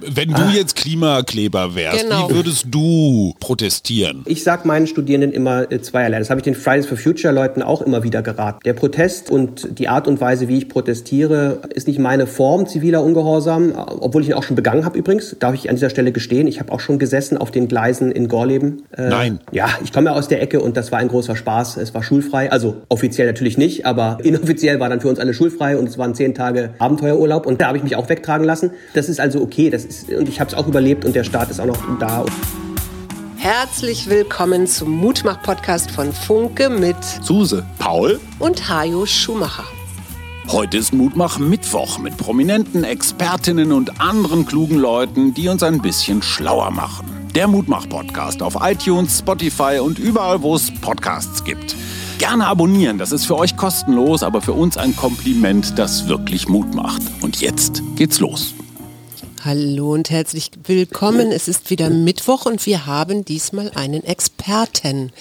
Wenn du ah. jetzt Klimakleber wärst, genau. wie würdest du protestieren? Ich sag meinen Studierenden immer äh, zweierlei. Das habe ich den Fridays for Future Leuten auch immer wieder geraten. Der Protest und die Art und Weise, wie ich protestiere, ist nicht meine Form ziviler Ungehorsam, obwohl ich ihn auch schon begangen habe übrigens. Darf ich an dieser Stelle gestehen. Ich habe auch schon gesessen auf den Gleisen in Gorleben. Äh, Nein. Ja, ich komme ja aus der Ecke und das war ein großer Spaß. Es war schulfrei. Also offiziell natürlich nicht, aber inoffiziell war dann für uns alle schulfrei und es waren zehn Tage Abenteuerurlaub und da habe ich mich auch wegtragen lassen. Das ist also okay. Das ist, und ich habe es auch überlebt und der Staat ist auch noch da. Herzlich willkommen zum Mutmach-Podcast von Funke mit Suse, Paul und Hajo Schumacher. Heute ist Mutmach Mittwoch mit prominenten Expertinnen und anderen klugen Leuten, die uns ein bisschen schlauer machen. Der Mutmach-Podcast auf iTunes, Spotify und überall, wo es Podcasts gibt. Gerne abonnieren, das ist für euch kostenlos, aber für uns ein Kompliment, das wirklich Mut macht. Und jetzt geht's los. Hallo und herzlich willkommen. Es ist wieder Mittwoch und wir haben diesmal einen Experten.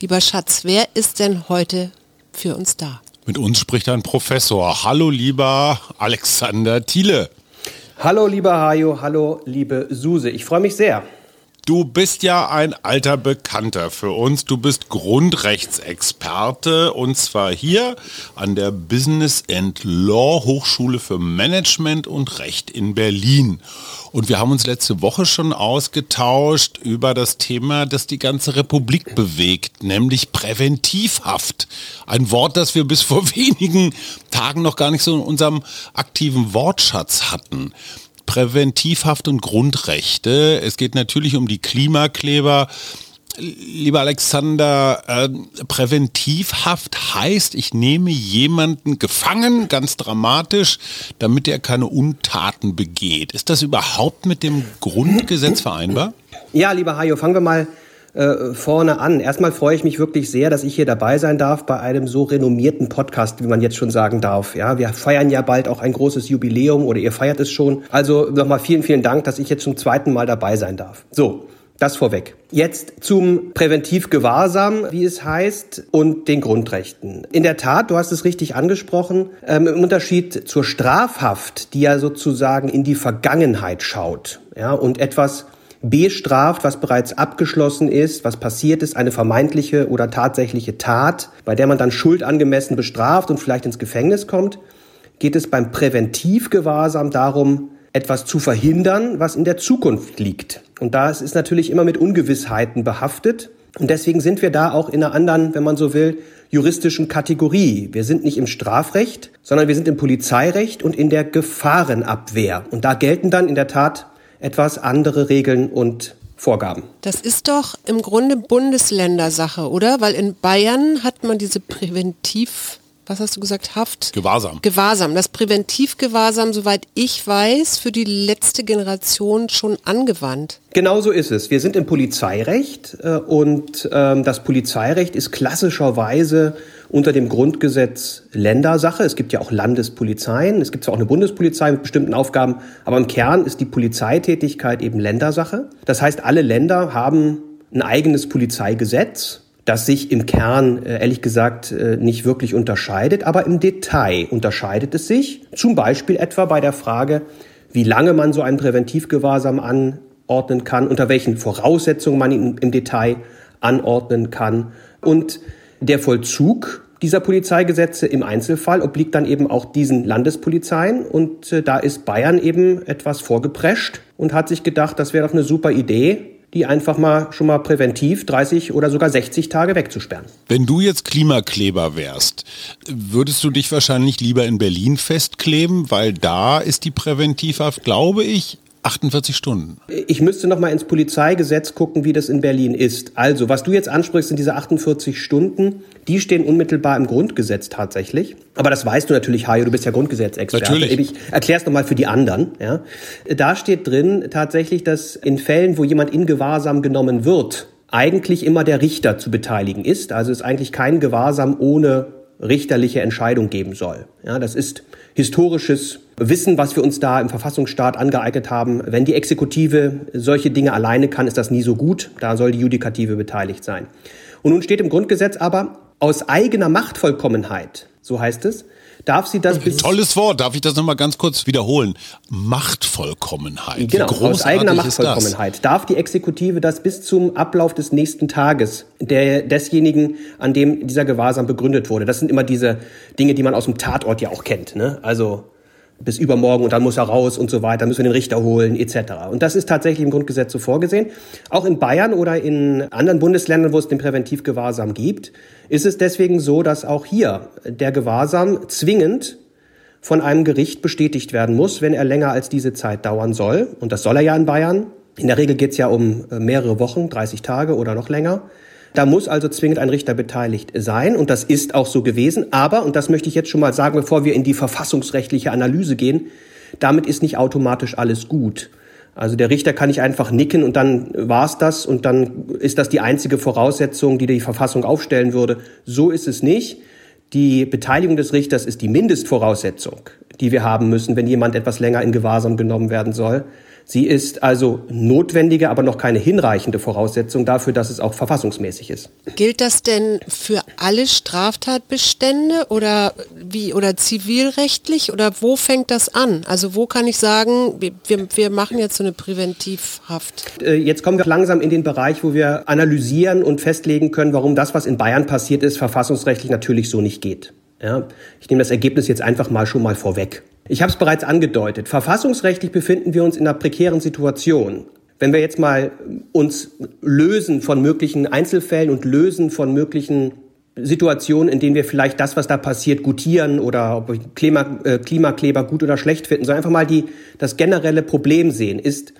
Lieber Schatz, wer ist denn heute für uns da? Mit uns spricht ein Professor. Hallo, lieber Alexander Thiele. Hallo, lieber Hajo. Hallo, liebe Suse. Ich freue mich sehr. Du bist ja ein alter Bekannter für uns. Du bist Grundrechtsexperte und zwar hier an der Business and Law Hochschule für Management und Recht in Berlin. Und wir haben uns letzte Woche schon ausgetauscht über das Thema, das die ganze Republik bewegt, nämlich Präventivhaft. Ein Wort, das wir bis vor wenigen Tagen noch gar nicht so in unserem aktiven Wortschatz hatten. Präventivhaft und Grundrechte. Es geht natürlich um die Klimakleber. Lieber Alexander, äh, Präventivhaft heißt, ich nehme jemanden gefangen, ganz dramatisch, damit er keine Untaten begeht. Ist das überhaupt mit dem Grundgesetz vereinbar? Ja, lieber Hajo, fangen wir mal äh, vorne an. Erstmal freue ich mich wirklich sehr, dass ich hier dabei sein darf bei einem so renommierten Podcast, wie man jetzt schon sagen darf. Ja, wir feiern ja bald auch ein großes Jubiläum oder ihr feiert es schon. Also nochmal vielen, vielen Dank, dass ich jetzt zum zweiten Mal dabei sein darf. So. Das vorweg. Jetzt zum Präventivgewahrsam, wie es heißt, und den Grundrechten. In der Tat, du hast es richtig angesprochen, ähm, im Unterschied zur Strafhaft, die ja sozusagen in die Vergangenheit schaut, ja, und etwas bestraft, was bereits abgeschlossen ist, was passiert ist, eine vermeintliche oder tatsächliche Tat, bei der man dann schuldangemessen bestraft und vielleicht ins Gefängnis kommt, geht es beim Präventivgewahrsam darum, etwas zu verhindern, was in der Zukunft liegt. Und da ist natürlich immer mit Ungewissheiten behaftet. Und deswegen sind wir da auch in einer anderen, wenn man so will, juristischen Kategorie. Wir sind nicht im Strafrecht, sondern wir sind im Polizeirecht und in der Gefahrenabwehr. Und da gelten dann in der Tat etwas andere Regeln und Vorgaben. Das ist doch im Grunde Bundesländersache, oder? Weil in Bayern hat man diese Präventiv was hast du gesagt, Haft? Gewahrsam. Gewahrsam. Das Präventivgewahrsam, soweit ich weiß, für die letzte Generation schon angewandt. Genau so ist es. Wir sind im Polizeirecht äh, und ähm, das Polizeirecht ist klassischerweise unter dem Grundgesetz Ländersache. Es gibt ja auch Landespolizeien, es gibt zwar auch eine Bundespolizei mit bestimmten Aufgaben, aber im Kern ist die Polizeitätigkeit eben Ländersache. Das heißt, alle Länder haben ein eigenes Polizeigesetz das sich im Kern äh, ehrlich gesagt äh, nicht wirklich unterscheidet, aber im Detail unterscheidet es sich. Zum Beispiel etwa bei der Frage, wie lange man so einen Präventivgewahrsam anordnen kann, unter welchen Voraussetzungen man ihn im Detail anordnen kann. Und der Vollzug dieser Polizeigesetze im Einzelfall obliegt dann eben auch diesen Landespolizeien. Und äh, da ist Bayern eben etwas vorgeprescht und hat sich gedacht, das wäre doch eine super Idee, die einfach mal schon mal präventiv 30 oder sogar 60 Tage wegzusperren. Wenn du jetzt Klimakleber wärst, würdest du dich wahrscheinlich lieber in Berlin festkleben, weil da ist die Präventivhaft, glaube ich, 48 Stunden. Ich müsste noch mal ins Polizeigesetz gucken, wie das in Berlin ist. Also, was du jetzt ansprichst, sind diese 48 Stunden. Die stehen unmittelbar im Grundgesetz tatsächlich. Aber das weißt du natürlich, Hajo, du bist ja Grundgesetzexperte. Natürlich. Ich erklär's noch mal für die anderen. Ja. Da steht drin tatsächlich, dass in Fällen, wo jemand in Gewahrsam genommen wird, eigentlich immer der Richter zu beteiligen ist. Also ist eigentlich kein Gewahrsam ohne richterliche Entscheidung geben soll. Ja, das ist historisches Wissen, was wir uns da im Verfassungsstaat angeeignet haben. Wenn die Exekutive solche Dinge alleine kann, ist das nie so gut. Da soll die Judikative beteiligt sein. Und nun steht im Grundgesetz aber, aus eigener Machtvollkommenheit, so heißt es, darf sie das bis Tolles Wort, darf ich das nochmal ganz kurz wiederholen? Machtvollkommenheit. Genau, aus eigener Machtvollkommenheit darf die Exekutive das bis zum Ablauf des nächsten Tages der, desjenigen, an dem dieser Gewahrsam begründet wurde. Das sind immer diese Dinge, die man aus dem Tatort ja auch kennt. Ne? Also bis übermorgen und dann muss er raus und so weiter, dann müssen wir den Richter holen etc. Und das ist tatsächlich im Grundgesetz so vorgesehen. Auch in Bayern oder in anderen Bundesländern, wo es den Präventivgewahrsam gibt, ist es deswegen so, dass auch hier der Gewahrsam zwingend von einem Gericht bestätigt werden muss, wenn er länger als diese Zeit dauern soll. Und das soll er ja in Bayern. In der Regel geht es ja um äh, mehrere Wochen, 30 Tage oder noch länger. Da muss also zwingend ein Richter beteiligt sein und das ist auch so gewesen. Aber, und das möchte ich jetzt schon mal sagen, bevor wir in die verfassungsrechtliche Analyse gehen, damit ist nicht automatisch alles gut. Also der Richter kann nicht einfach nicken und dann war's das und dann ist das die einzige Voraussetzung, die die Verfassung aufstellen würde. So ist es nicht. Die Beteiligung des Richters ist die Mindestvoraussetzung, die wir haben müssen, wenn jemand etwas länger in Gewahrsam genommen werden soll. Sie ist also notwendige, aber noch keine hinreichende Voraussetzung dafür, dass es auch verfassungsmäßig ist. Gilt das denn für alle Straftatbestände oder wie oder zivilrechtlich oder wo fängt das an? Also wo kann ich sagen, wir, wir machen jetzt so eine Präventivhaft? Äh, jetzt kommen wir langsam in den Bereich, wo wir analysieren und festlegen können, warum das, was in Bayern passiert ist, verfassungsrechtlich natürlich so nicht geht. Ja, ich nehme das Ergebnis jetzt einfach mal schon mal vorweg. Ich habe es bereits angedeutet. Verfassungsrechtlich befinden wir uns in einer prekären Situation. Wenn wir jetzt mal uns lösen von möglichen Einzelfällen und lösen von möglichen Situationen, in denen wir vielleicht das, was da passiert, gutieren oder ob Klima, äh, Klimakleber gut oder schlecht finden, sondern einfach mal die, das generelle Problem sehen, ist,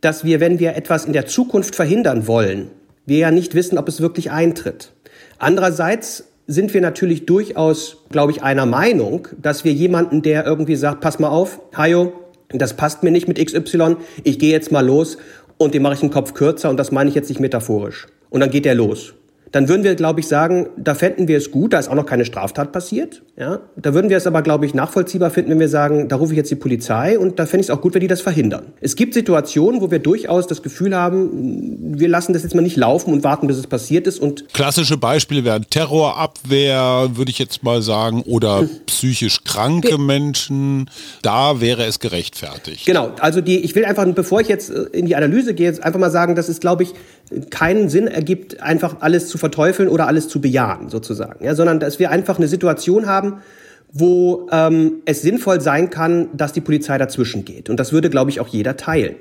dass wir, wenn wir etwas in der Zukunft verhindern wollen, wir ja nicht wissen, ob es wirklich eintritt. Andererseits sind wir natürlich durchaus, glaube ich, einer Meinung, dass wir jemanden, der irgendwie sagt, pass mal auf, Hajo, das passt mir nicht mit XY, ich gehe jetzt mal los und dem mache ich den Kopf kürzer und das meine ich jetzt nicht metaphorisch. Und dann geht er los dann würden wir, glaube ich, sagen, da fänden wir es gut, da ist auch noch keine Straftat passiert. Ja? Da würden wir es aber, glaube ich, nachvollziehbar finden, wenn wir sagen, da rufe ich jetzt die Polizei und da fände ich es auch gut, wenn die das verhindern. Es gibt Situationen, wo wir durchaus das Gefühl haben, wir lassen das jetzt mal nicht laufen und warten, bis es passiert ist. Und Klassische Beispiele wären Terrorabwehr, würde ich jetzt mal sagen, oder psychisch kranke Menschen. Da wäre es gerechtfertigt. Genau, also die, ich will einfach, bevor ich jetzt in die Analyse gehe, einfach mal sagen, dass es, glaube ich, keinen Sinn ergibt, einfach alles zu verteufeln oder alles zu bejahen, sozusagen. Ja, sondern dass wir einfach eine Situation haben, wo ähm, es sinnvoll sein kann, dass die Polizei dazwischen geht. Und das würde, glaube ich, auch jeder teilen.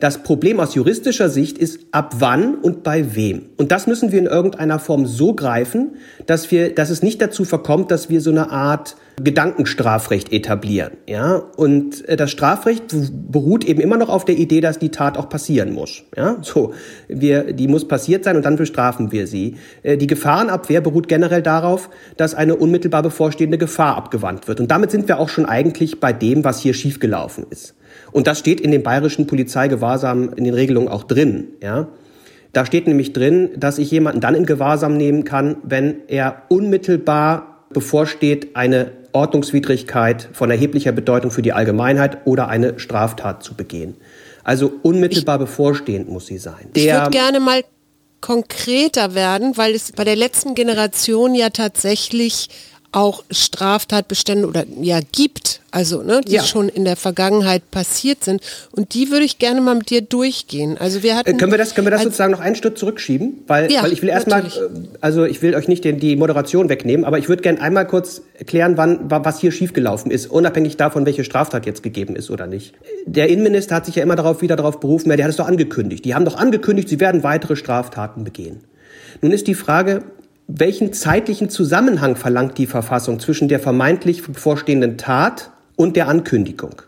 Das Problem aus juristischer Sicht ist, ab wann und bei wem. Und das müssen wir in irgendeiner Form so greifen, dass wir, dass es nicht dazu verkommt, dass wir so eine Art Gedankenstrafrecht etablieren. Ja, und äh, das Strafrecht beruht eben immer noch auf der Idee, dass die Tat auch passieren muss. Ja, so wir, die muss passiert sein und dann bestrafen wir sie. Äh, die Gefahrenabwehr beruht generell darauf, dass eine unmittelbar bevorstehende Gefahr abgewandt wird. Und damit sind wir auch schon eigentlich bei dem, was hier schiefgelaufen ist. Und das steht in dem bayerischen Polizeigewahrsam in den Regelungen auch drin. Ja, da steht nämlich drin, dass ich jemanden dann in Gewahrsam nehmen kann, wenn er unmittelbar bevorsteht, eine Ordnungswidrigkeit von erheblicher Bedeutung für die Allgemeinheit oder eine Straftat zu begehen. Also unmittelbar ich, bevorstehend muss sie sein. Der, ich würde gerne mal konkreter werden, weil es bei der letzten Generation ja tatsächlich auch Straftatbestände oder ja gibt, also ne, die ja. schon in der Vergangenheit passiert sind. Und die würde ich gerne mal mit dir durchgehen. Also wir hatten äh, können wir das können wir das sozusagen noch einen Schritt zurückschieben, weil, ja, weil ich will erstmal, äh, also ich will euch nicht den, die Moderation wegnehmen, aber ich würde gerne einmal kurz erklären, wann was hier schiefgelaufen ist, unabhängig davon, welche Straftat jetzt gegeben ist oder nicht. Der Innenminister hat sich ja immer darauf wieder darauf berufen, ja, der hat es doch angekündigt. Die haben doch angekündigt, sie werden weitere Straftaten begehen. Nun ist die Frage, welchen zeitlichen Zusammenhang verlangt die Verfassung zwischen der vermeintlich bevorstehenden Tat und der Ankündigung?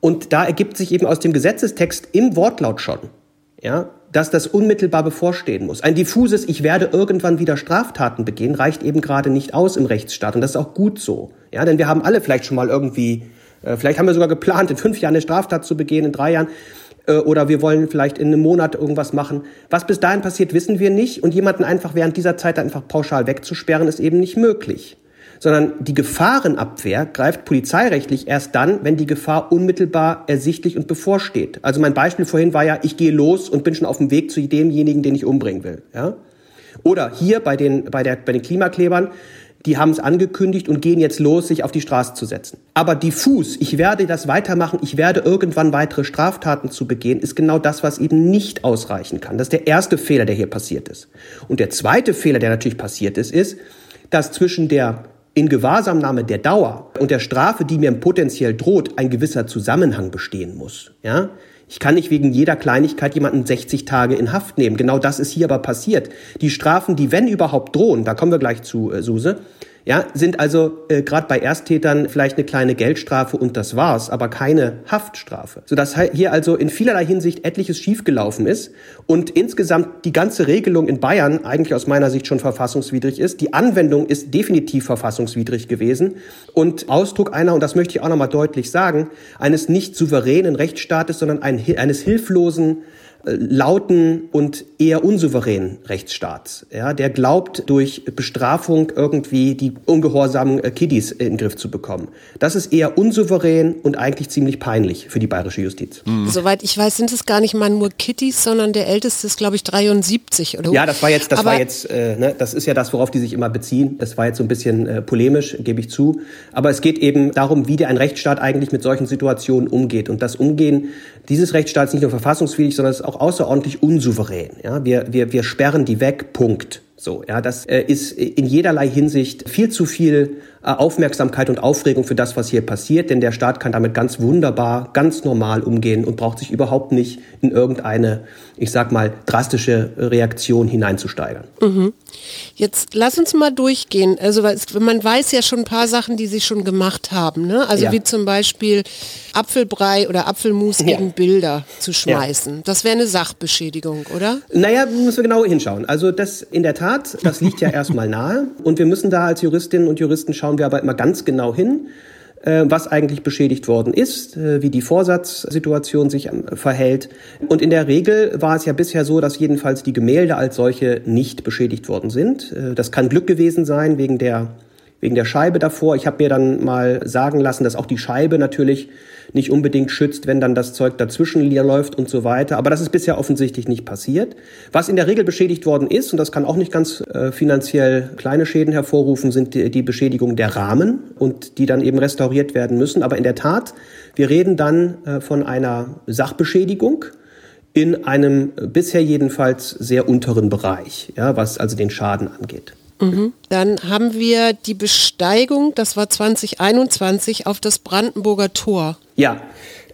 Und da ergibt sich eben aus dem Gesetzestext im Wortlaut schon, ja, dass das unmittelbar bevorstehen muss. Ein diffuses Ich werde irgendwann wieder Straftaten begehen reicht eben gerade nicht aus im Rechtsstaat. Und das ist auch gut so. Ja, denn wir haben alle vielleicht schon mal irgendwie, äh, vielleicht haben wir sogar geplant, in fünf Jahren eine Straftat zu begehen, in drei Jahren. Äh, oder wir wollen vielleicht in einem Monat irgendwas machen. Was bis dahin passiert, wissen wir nicht. Und jemanden einfach während dieser Zeit einfach pauschal wegzusperren, ist eben nicht möglich. Sondern die Gefahrenabwehr greift polizeirechtlich erst dann, wenn die Gefahr unmittelbar ersichtlich und bevorsteht. Also mein Beispiel vorhin war ja, ich gehe los und bin schon auf dem Weg zu demjenigen, den ich umbringen will. Ja? Oder hier bei den, bei, der, bei den Klimaklebern, die haben es angekündigt und gehen jetzt los, sich auf die Straße zu setzen. Aber diffus, ich werde das weitermachen, ich werde irgendwann weitere Straftaten zu begehen, ist genau das, was eben nicht ausreichen kann. Das ist der erste Fehler, der hier passiert ist. Und der zweite Fehler, der natürlich passiert ist, ist, dass zwischen der in Gewahrsamnahme der Dauer und der Strafe, die mir potenziell droht, ein gewisser Zusammenhang bestehen muss. Ja? Ich kann nicht wegen jeder Kleinigkeit jemanden 60 Tage in Haft nehmen. Genau das ist hier aber passiert. Die Strafen, die wenn überhaupt drohen, da kommen wir gleich zu, äh, Suse, ja, sind also äh, gerade bei Ersttätern vielleicht eine kleine Geldstrafe und das war's, aber keine Haftstrafe. Sodass hier also in vielerlei Hinsicht etliches schiefgelaufen ist und insgesamt die ganze Regelung in Bayern eigentlich aus meiner Sicht schon verfassungswidrig ist. Die Anwendung ist definitiv verfassungswidrig gewesen und Ausdruck einer, und das möchte ich auch nochmal deutlich sagen, eines nicht souveränen Rechtsstaates, sondern ein, eines hilflosen lauten und eher unsouveränen Rechtsstaats, ja, der glaubt, durch Bestrafung irgendwie die ungehorsamen äh, Kiddies in den Griff zu bekommen. Das ist eher unsouverän und eigentlich ziemlich peinlich für die bayerische Justiz. Mhm. Soweit ich weiß, sind es gar nicht mal nur Kiddies, sondern der älteste ist, glaube ich, 73 oder Ja, das war jetzt, das Aber war jetzt, äh, ne, das ist ja das, worauf die sich immer beziehen. Das war jetzt so ein bisschen äh, polemisch, gebe ich zu. Aber es geht eben darum, wie der ein Rechtsstaat eigentlich mit solchen Situationen umgeht. Und das Umgehen dieses Rechtsstaats nicht nur verfassungswidrig, sondern ist auch außerordentlich unsouverän. Ja, wir, wir, wir sperren die weg, Punkt. So, ja, das äh, ist in jederlei Hinsicht viel zu viel Aufmerksamkeit und Aufregung für das, was hier passiert, denn der Staat kann damit ganz wunderbar, ganz normal umgehen und braucht sich überhaupt nicht in irgendeine, ich sag mal, drastische Reaktion hineinzusteigern. Mhm. Jetzt lass uns mal durchgehen. Also man weiß ja schon ein paar Sachen, die sie schon gemacht haben. Ne? Also ja. wie zum Beispiel Apfelbrei oder Apfelmus ja. gegen Bilder zu schmeißen. Ja. Das wäre eine Sachbeschädigung, oder? Naja, müssen wir genau hinschauen. Also das in der Tat, das liegt ja erstmal nahe. Und wir müssen da als Juristinnen und Juristen schauen, wir aber immer ganz genau hin äh, was eigentlich beschädigt worden ist, äh, wie die Vorsatzsituation sich ähm, verhält. Und in der Regel war es ja bisher so, dass jedenfalls die Gemälde als solche nicht beschädigt worden sind. Äh, das kann Glück gewesen sein wegen der wegen der Scheibe davor. Ich habe mir dann mal sagen lassen, dass auch die Scheibe natürlich nicht unbedingt schützt, wenn dann das Zeug dazwischen läuft und so weiter. Aber das ist bisher offensichtlich nicht passiert. Was in der Regel beschädigt worden ist, und das kann auch nicht ganz äh, finanziell kleine Schäden hervorrufen, sind die, die Beschädigung der Rahmen und die dann eben restauriert werden müssen. Aber in der Tat, wir reden dann äh, von einer Sachbeschädigung in einem bisher jedenfalls sehr unteren Bereich, ja, was also den Schaden angeht. Mhm. Dann haben wir die Besteigung, das war 2021, auf das Brandenburger Tor. Ja,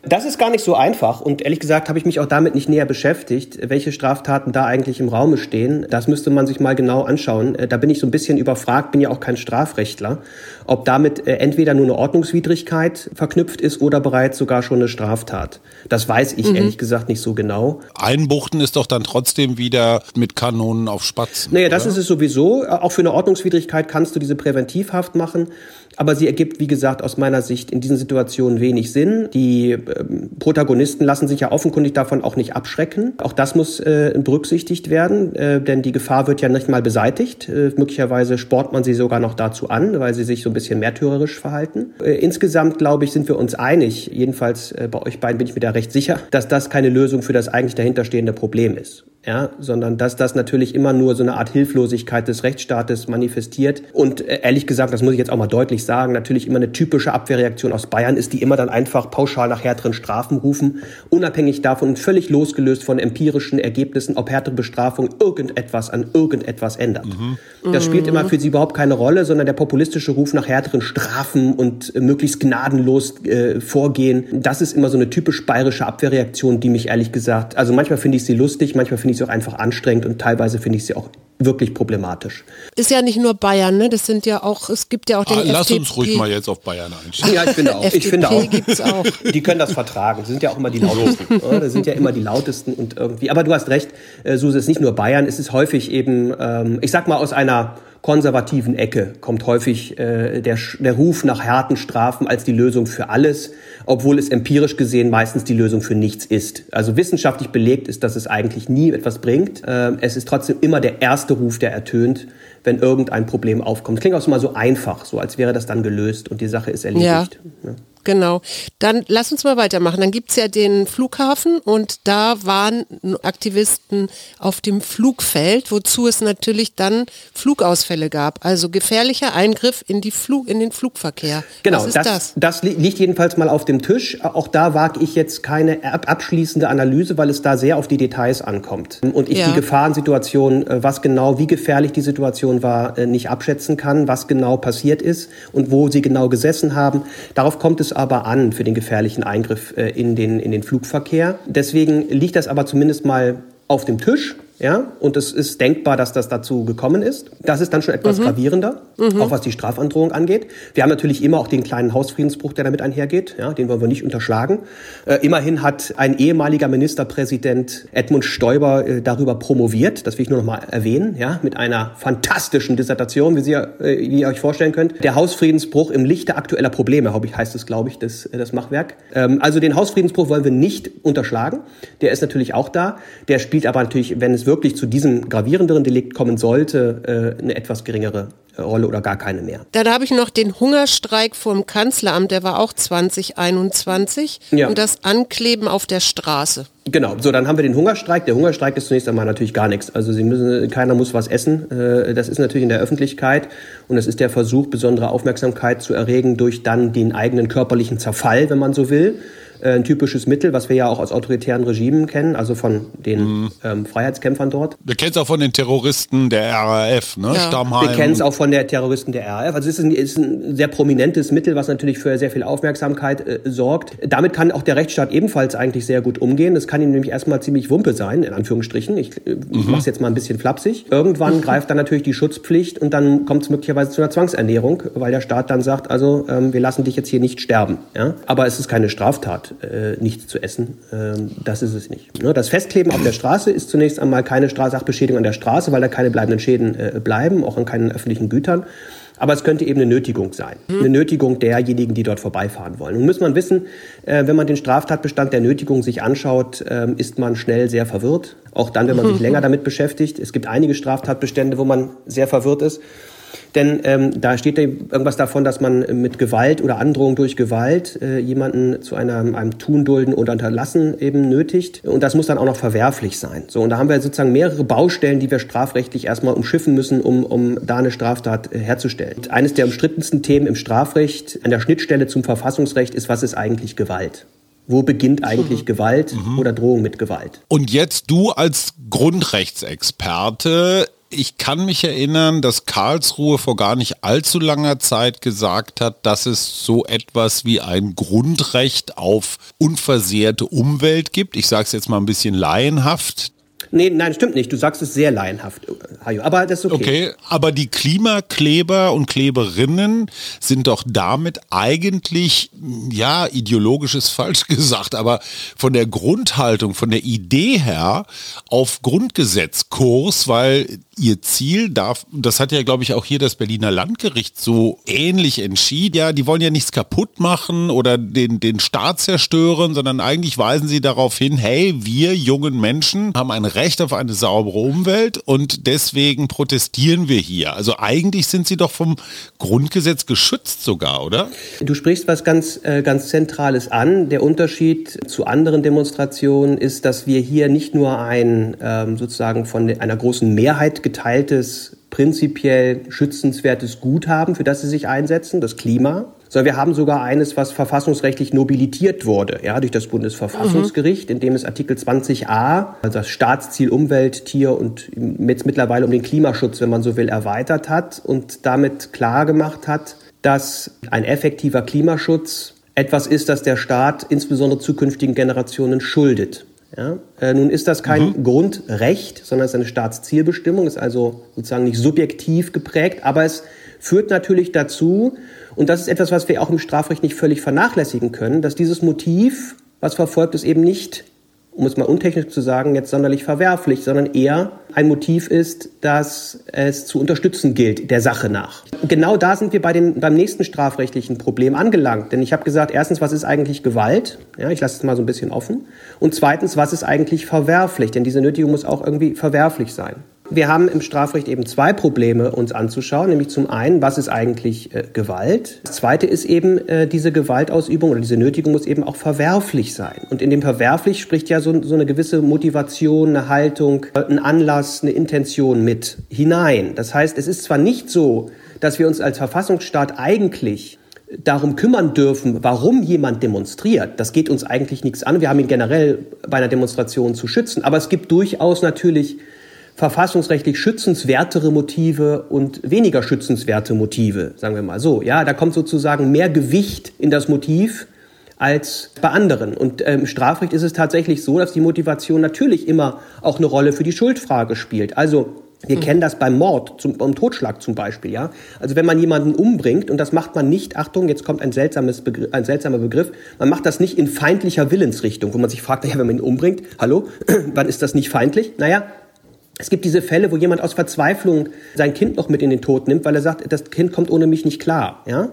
das ist gar nicht so einfach und ehrlich gesagt habe ich mich auch damit nicht näher beschäftigt, welche Straftaten da eigentlich im Raume stehen. Das müsste man sich mal genau anschauen. Äh, da bin ich so ein bisschen überfragt, bin ja auch kein Strafrechtler, ob damit äh, entweder nur eine Ordnungswidrigkeit verknüpft ist oder bereits sogar schon eine Straftat. Das weiß ich mhm. ehrlich gesagt nicht so genau. Einbuchten ist doch dann trotzdem wieder mit Kanonen auf Spatzen. Naja, das ist es sowieso. Auch für eine Ordnungswidrigkeit kannst du diese Präventivhaft machen. Aber sie ergibt, wie gesagt, aus meiner Sicht in diesen Situationen wenig Sinn. Die ähm, Protagonisten lassen sich ja offenkundig davon auch nicht abschrecken. Auch das muss äh, berücksichtigt werden, äh, denn die Gefahr wird ja nicht mal beseitigt. Äh, möglicherweise spornt man sie sogar noch dazu an, weil sie sich so ein bisschen märtyrerisch verhalten. Äh, insgesamt, glaube ich, sind wir uns einig, jedenfalls äh, bei euch beiden bin ich mir da recht sicher, dass das keine Lösung für das eigentlich dahinterstehende Problem ist ja, sondern dass das natürlich immer nur so eine Art Hilflosigkeit des Rechtsstaates manifestiert. Und äh, ehrlich gesagt, das muss ich jetzt auch mal deutlich sagen, natürlich immer eine typische Abwehrreaktion aus Bayern ist, die immer dann einfach pauschal nach härteren Strafen rufen, unabhängig davon und völlig losgelöst von empirischen Ergebnissen, ob härtere Bestrafung irgendetwas an irgendetwas ändert. Mhm. Das spielt immer für sie überhaupt keine Rolle, sondern der populistische Ruf nach härteren Strafen und äh, möglichst gnadenlos äh, vorgehen, das ist immer so eine typisch bayerische Abwehrreaktion, die mich ehrlich gesagt, also manchmal finde ich sie lustig, manchmal finde ich sie auch einfach anstrengend und teilweise finde ich sie auch wirklich problematisch. Ist ja nicht nur Bayern, ne? Das sind ja auch, es gibt ja auch den ah, Lass FDP. uns ruhig mal jetzt auf Bayern einstellen. Ja, ich finde auch. ich finde auch. Gibt's auch. Die können das vertragen. Sie sind ja auch immer die lautesten. Das sind ja immer die lautesten und irgendwie. Aber du hast recht, äh, Suse, es ist nicht nur Bayern, es ist häufig eben, ähm, ich sag mal aus einer konservativen Ecke kommt häufig äh, der, der Ruf nach harten Strafen als die Lösung für alles, obwohl es empirisch gesehen meistens die Lösung für nichts ist. Also wissenschaftlich belegt ist, dass es eigentlich nie etwas bringt. Äh, es ist trotzdem immer der erste Ruf, der ertönt, wenn irgendein Problem aufkommt. Das klingt auch so mal so einfach, so als wäre das dann gelöst und die Sache ist erledigt. Ja. Genau. Dann lass uns mal weitermachen. Dann gibt es ja den Flughafen und da waren Aktivisten auf dem Flugfeld, wozu es natürlich dann Flugausfälle gab. Also gefährlicher Eingriff in, die Flug, in den Flugverkehr. Genau, das, das? das, liegt jedenfalls mal auf dem Tisch. Auch da wage ich jetzt keine abschließende Analyse, weil es da sehr auf die Details ankommt. Und ich ja. die Gefahrensituation, äh, was genau, wie gefährlich die Situation war, äh, nicht abschätzen kann, was genau passiert ist und wo sie genau gesessen haben. Darauf kommt es aber an für den gefährlichen Eingriff äh, in den, in den Flugverkehr. Deswegen liegt das aber zumindest mal auf dem Tisch. Ja, und es ist denkbar, dass das dazu gekommen ist. Das ist dann schon etwas mhm. gravierender, mhm. auch was die Strafandrohung angeht. Wir haben natürlich immer auch den kleinen Hausfriedensbruch, der damit einhergeht. Ja, den wollen wir nicht unterschlagen. Äh, immerhin hat ein ehemaliger Ministerpräsident Edmund Stoiber äh, darüber promoviert. Das will ich nur noch mal erwähnen. Ja, mit einer fantastischen Dissertation, wie, Sie, äh, wie ihr euch vorstellen könnt. Der Hausfriedensbruch im Lichte aktueller Probleme, heißt es, glaube ich, das, das Machwerk. Ähm, also den Hausfriedensbruch wollen wir nicht unterschlagen. Der ist natürlich auch da. Der spielt aber natürlich, wenn es wirklich zu diesem gravierenderen Delikt kommen sollte, äh, eine etwas geringere äh, Rolle oder gar keine mehr. Dann habe ich noch den Hungerstreik vom Kanzleramt, der war auch 2021 ja. und das Ankleben auf der Straße. Genau, so dann haben wir den Hungerstreik. Der Hungerstreik ist zunächst einmal natürlich gar nichts. Also Sie müssen, keiner muss was essen. Äh, das ist natürlich in der Öffentlichkeit und das ist der Versuch, besondere Aufmerksamkeit zu erregen durch dann den eigenen körperlichen Zerfall, wenn man so will. Äh, ein typisches Mittel, was wir ja auch aus autoritären Regimen kennen, also von den mhm. ähm, Freiheitskämpfern dort. Wir kennen es auch von den Terroristen der RAF, ne? Ja. Stammheim. Wir kennen es auch von der Terroristen der RAF. Also es ist ein, ist ein, sehr prominentes Mittel, was natürlich für sehr viel Aufmerksamkeit äh, sorgt. Damit kann auch der Rechtsstaat ebenfalls eigentlich sehr gut umgehen. Das kann ihm nämlich erstmal ziemlich Wumpe sein, in Anführungsstrichen. Ich, äh, mhm. mache es jetzt mal ein bisschen flapsig. Irgendwann mhm. greift dann natürlich die Schutzpflicht und dann kommt es möglicherweise zu einer Zwangsernährung, weil der Staat dann sagt, also ähm, wir lassen dich jetzt hier nicht sterben. Ja? Aber es ist keine Straftat äh, nichts zu essen. Ähm, das ist es nicht. Ne? Das Festkleben auf der Straße ist zunächst einmal keine Sachbeschädigung an der Straße, weil da keine bleibenden Schäden äh, bleiben, auch an keinen öffentlichen Gütern. Aber es könnte eben eine Nötigung sein. Mhm. Eine Nötigung derjenigen, die dort vorbeifahren wollen. Nun muss man wissen, äh, wenn man den Straftatbestand der Nötigung sich anschaut, äh, ist man schnell sehr verwirrt. Auch dann, wenn man sich länger damit beschäftigt. Es gibt einige Straftatbestände, wo man sehr verwirrt ist. Denn ähm, da steht irgendwas davon, dass man mit Gewalt oder Androhung durch Gewalt äh, jemanden zu einer, einem Tun, Dulden oder Unterlassen eben nötigt. Und das muss dann auch noch verwerflich sein. So, und da haben wir sozusagen mehrere Baustellen, die wir strafrechtlich erstmal umschiffen müssen, um, um da eine Straftat äh, herzustellen. Und eines der umstrittensten Themen im Strafrecht an der Schnittstelle zum Verfassungsrecht ist, was ist eigentlich Gewalt? Wo beginnt eigentlich mhm. Gewalt mhm. oder Drohung mit Gewalt? Und jetzt du als Grundrechtsexperte, ich kann mich erinnern, dass Karlsruhe vor gar nicht allzu langer Zeit gesagt hat, dass es so etwas wie ein Grundrecht auf unversehrte Umwelt gibt. Ich sage es jetzt mal ein bisschen laienhaft. Nee, nein, stimmt nicht. Du sagst es sehr laienhaft, Hajo. Aber das ist okay. Okay, aber die Klimakleber und Kleberinnen sind doch damit eigentlich, ja, ideologisch ist falsch gesagt, aber von der Grundhaltung, von der Idee her auf Grundgesetzkurs, weil ihr Ziel darf, das hat ja, glaube ich, auch hier das Berliner Landgericht so ähnlich entschieden. Ja, die wollen ja nichts kaputt machen oder den, den Staat zerstören, sondern eigentlich weisen sie darauf hin, hey, wir jungen Menschen haben ein Recht auf eine saubere Umwelt und deswegen protestieren wir hier. Also eigentlich sind sie doch vom Grundgesetz geschützt sogar, oder? Du sprichst was ganz, äh, ganz Zentrales an. Der Unterschied zu anderen Demonstrationen ist, dass wir hier nicht nur ein ähm, sozusagen von einer großen Mehrheit geteiltes, prinzipiell schützenswertes Guthaben, für das sie sich einsetzen, das Klima, sondern wir haben sogar eines, was verfassungsrechtlich nobilitiert wurde, ja, durch das Bundesverfassungsgericht, in dem es Artikel 20a, also das Staatsziel Umwelt, Tier und jetzt mittlerweile um den Klimaschutz, wenn man so will, erweitert hat und damit klar gemacht hat, dass ein effektiver Klimaschutz etwas ist, das der Staat insbesondere zukünftigen Generationen schuldet. Ja? Äh, nun ist das kein mhm. Grundrecht, sondern es ist eine Staatszielbestimmung, ist also sozusagen nicht subjektiv geprägt, aber es führt natürlich dazu, und das ist etwas, was wir auch im Strafrecht nicht völlig vernachlässigen können, dass dieses Motiv, was verfolgt ist, eben nicht um es mal untechnisch zu sagen, jetzt sonderlich verwerflich, sondern eher ein Motiv ist, dass es zu unterstützen gilt, der Sache nach. Genau da sind wir bei den, beim nächsten strafrechtlichen Problem angelangt. Denn ich habe gesagt, erstens, was ist eigentlich Gewalt? Ja, ich lasse es mal so ein bisschen offen. Und zweitens, was ist eigentlich verwerflich? Denn diese Nötigung muss auch irgendwie verwerflich sein. Wir haben im Strafrecht eben zwei Probleme uns anzuschauen, nämlich zum einen, was ist eigentlich äh, Gewalt? Das zweite ist eben, äh, diese Gewaltausübung oder diese Nötigung muss eben auch verwerflich sein. Und in dem verwerflich spricht ja so, so eine gewisse Motivation, eine Haltung, äh, ein Anlass, eine Intention mit hinein. Das heißt, es ist zwar nicht so, dass wir uns als Verfassungsstaat eigentlich darum kümmern dürfen, warum jemand demonstriert. Das geht uns eigentlich nichts an. Wir haben ihn generell bei einer Demonstration zu schützen. Aber es gibt durchaus natürlich verfassungsrechtlich schützenswertere Motive und weniger schützenswerte Motive, sagen wir mal so. Ja, da kommt sozusagen mehr Gewicht in das Motiv als bei anderen. Und ähm, im ähm, Strafrecht ist es tatsächlich so, dass die Motivation natürlich immer auch eine Rolle für die Schuldfrage spielt. Also wir mhm. kennen das beim Mord, zum, beim Totschlag zum Beispiel, ja. Also wenn man jemanden umbringt, und das macht man nicht, Achtung, jetzt kommt ein, seltsames Begriff, ein seltsamer Begriff, man macht das nicht in feindlicher Willensrichtung, wo man sich fragt, naja, wenn man ihn umbringt, hallo, wann ist das nicht feindlich? Naja, es gibt diese Fälle, wo jemand aus Verzweiflung sein Kind noch mit in den Tod nimmt, weil er sagt, das Kind kommt ohne mich nicht klar. Ja?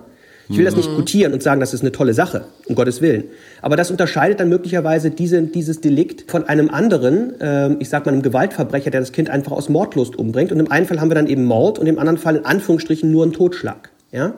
Ich will das nicht mhm. gutieren und sagen, das ist eine tolle Sache, um Gottes Willen. Aber das unterscheidet dann möglicherweise diese, dieses Delikt von einem anderen, äh, ich sag mal einem Gewaltverbrecher, der das Kind einfach aus Mordlust umbringt. Und im einen Fall haben wir dann eben Mord und im anderen Fall in Anführungsstrichen nur einen Totschlag. Ja?